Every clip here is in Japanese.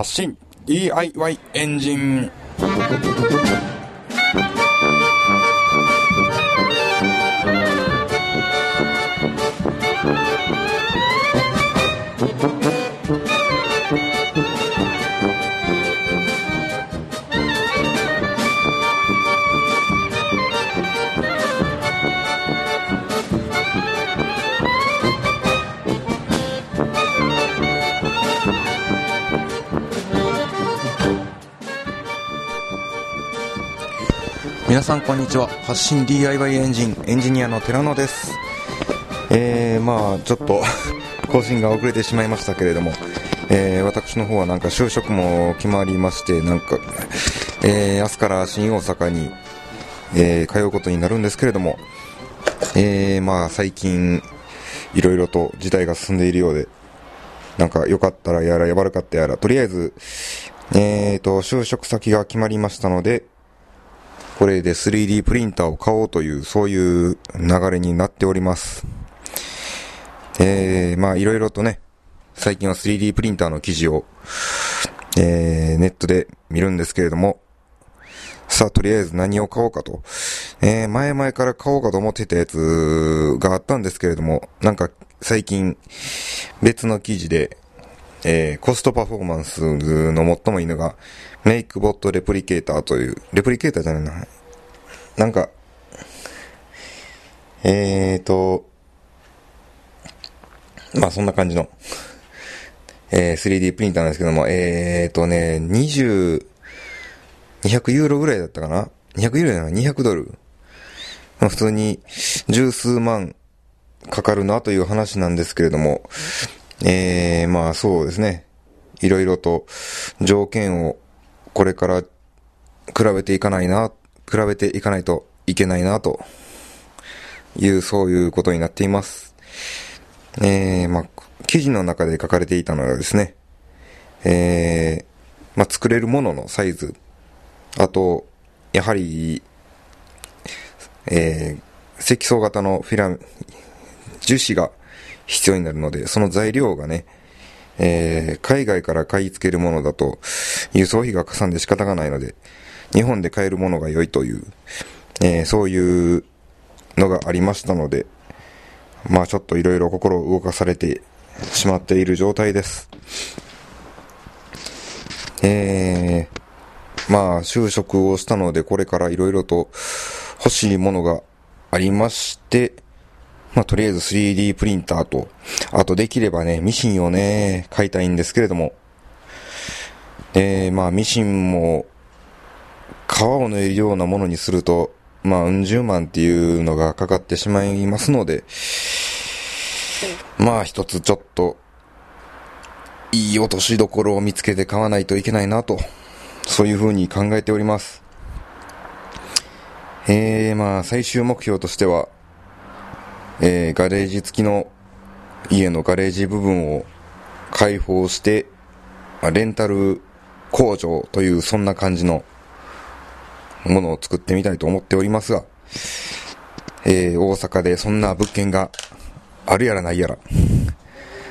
発信。DIY エンジン。皆さんこんにちは。発信 DIY エンジンエンジニアの寺野です。えー、まあちょっと 更新が遅れてしまいましたけれども、えー、私の方はなんか就職も決まりましてなんか、えー、明日から新大阪に、えー、通うことになるんですけれども、えー、まあ最近いろいろと時代が進んでいるようでなんか良かったらやらやばるかったやらとりあえずえーと、就職先が決まりましたので、これで 3D プリンターを買おうという、そういう流れになっております。えー、まあいろいろとね、最近は 3D プリンターの記事を、えー、ネットで見るんですけれども、さあ、とりあえず何を買おうかと。えー、前々から買おうかと思ってたやつがあったんですけれども、なんか最近別の記事で、えー、コストパフォーマンスの最もいいのが、メイクボットレプリケーターという、レプリケーターじゃないな。なんか、えーと、まあそんな感じの、えー、3D プリンターなんですけども、えーとね、20、200ユーロぐらいだったかな ?200 ユーロじゃない ?200 ドル。まあ普通に十数万かかるなという話なんですけれども、えー、まあそうですね。いろいろと条件をこれから比べていかないな、比べていかないといけないな、という、そういうことになっています。えー、まあ、記事の中で書かれていたのはですね、えー、まあ、作れるもののサイズ、あと、やはり、えー、積層型のフィラ、樹脂が必要になるので、その材料がね、えー、海外から買い付けるものだと、輸送費がかさんで仕方がないので、日本で買えるものが良いという、えー、そういうのがありましたので、まあちょっといろいろ心を動かされてしまっている状態です。えー、まあ就職をしたのでこれからいろいろと欲しいものがありまして、まあ、とりあえず 3D プリンターと、あとできればね、ミシンをね、買いたいんですけれども、えー、まあ、ミシンも、皮を縫えるようなものにすると、まあ、うん十万っていうのがかかってしまいますので、まあ、一つちょっと、いい落としどころを見つけて買わないといけないなと、そういうふうに考えております。えー、まあ、最終目標としては、えー、ガレージ付きの家のガレージ部分を開放して、まあ、レンタル工場というそんな感じのものを作ってみたいと思っておりますが、えー、大阪でそんな物件があるやらないやら、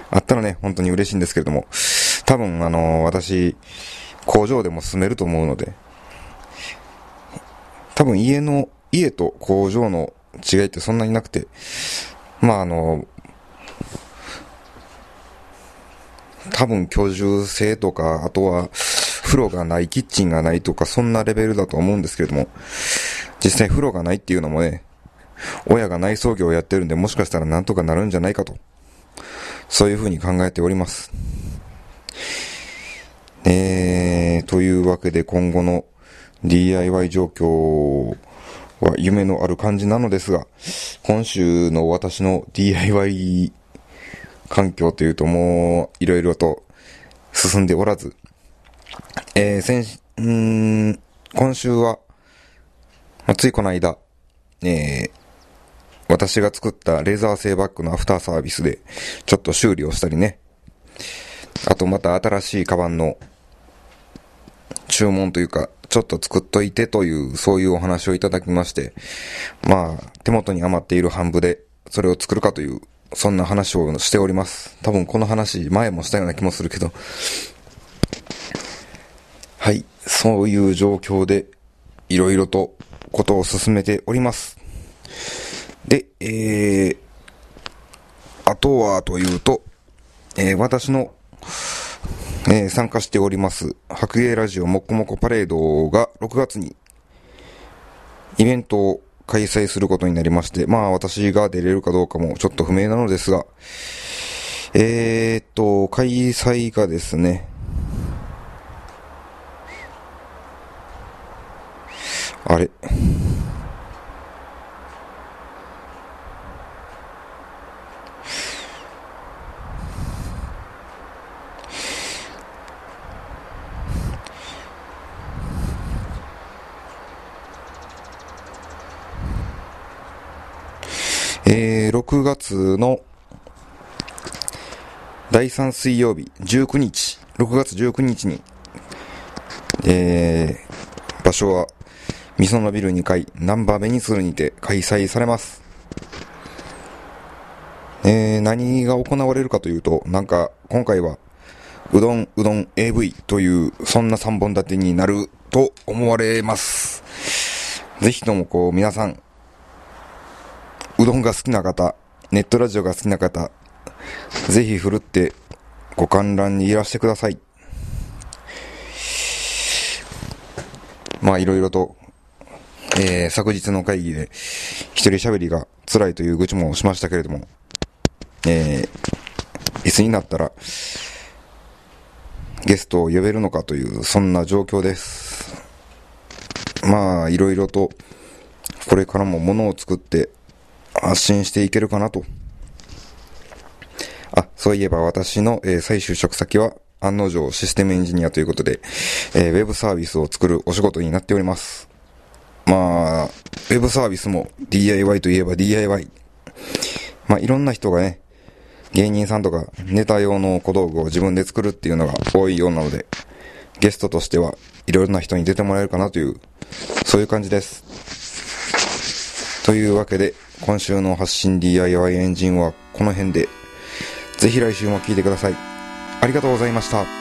あったらね、本当に嬉しいんですけれども、多分あのー、私、工場でも住めると思うので、多分家の、家と工場の違いってそんなになくて、まああの、多分居住性とか、あとは風呂がない、キッチンがないとか、そんなレベルだと思うんですけれども、実際風呂がないっていうのもね、親が内装業をやってるんで、もしかしたらなんとかなるんじゃないかと、そういうふうに考えております。えー、というわけで今後の DIY 状況は夢のある感じなのですが、今週の私の DIY 環境というともういろいろと進んでおらず、えー、先、ん、今週は、まあ、ついこの間、えー、私が作ったレーザー製バッグのアフターサービスで、ちょっと修理をしたりね。あとまた新しいカバンの注文というか、ちょっと作っといてという、そういうお話をいただきまして、まあ、手元に余っている半分で、それを作るかという、そんな話をしております。多分この話、前もしたような気もするけど、はい、そういう状況で、いろいろとことを進めております。で、えー、あとはというと、えー、私の、えー、参加しております、白芸ラジオもっこもこパレードが6月にイベントを開催することになりまして、まあ私が出れるかどうかもちょっと不明なのですが、えー、っと、開催がですね、あれ？えー、6月の第3水曜日、19日、6月19日に、えー、場所は、みそのビル2階、ナンバーベニスルにて開催されます。えー、何が行われるかというと、なんか、今回は、うどん、うどん AV という、そんな3本立てになると思われます。ぜひともこう、皆さん、うどんが好きな方、ネットラジオが好きな方、ぜひふるってご観覧にいらしてください。まあいろいろと、えー、昨日の会議で一人喋りが辛いという愚痴もしましたけれども、えー、いつになったらゲストを呼べるのかという、そんな状況です。まあいろいろとこれからも物を作って発信していけるかなと。あ、そういえば私の、えー、再就職先は案の定システムエンジニアということで、えー、ウェブサービスを作るお仕事になっております。まあ、ウェブサービスも DIY といえば DIY。まあ、いろんな人がね、芸人さんとかネタ用の小道具を自分で作るっていうのが多いようなので、ゲストとしてはいろいろな人に出てもらえるかなという、そういう感じです。というわけで、今週の発信 DIY エンジンはこの辺で、ぜひ来週も聴いてください。ありがとうございました。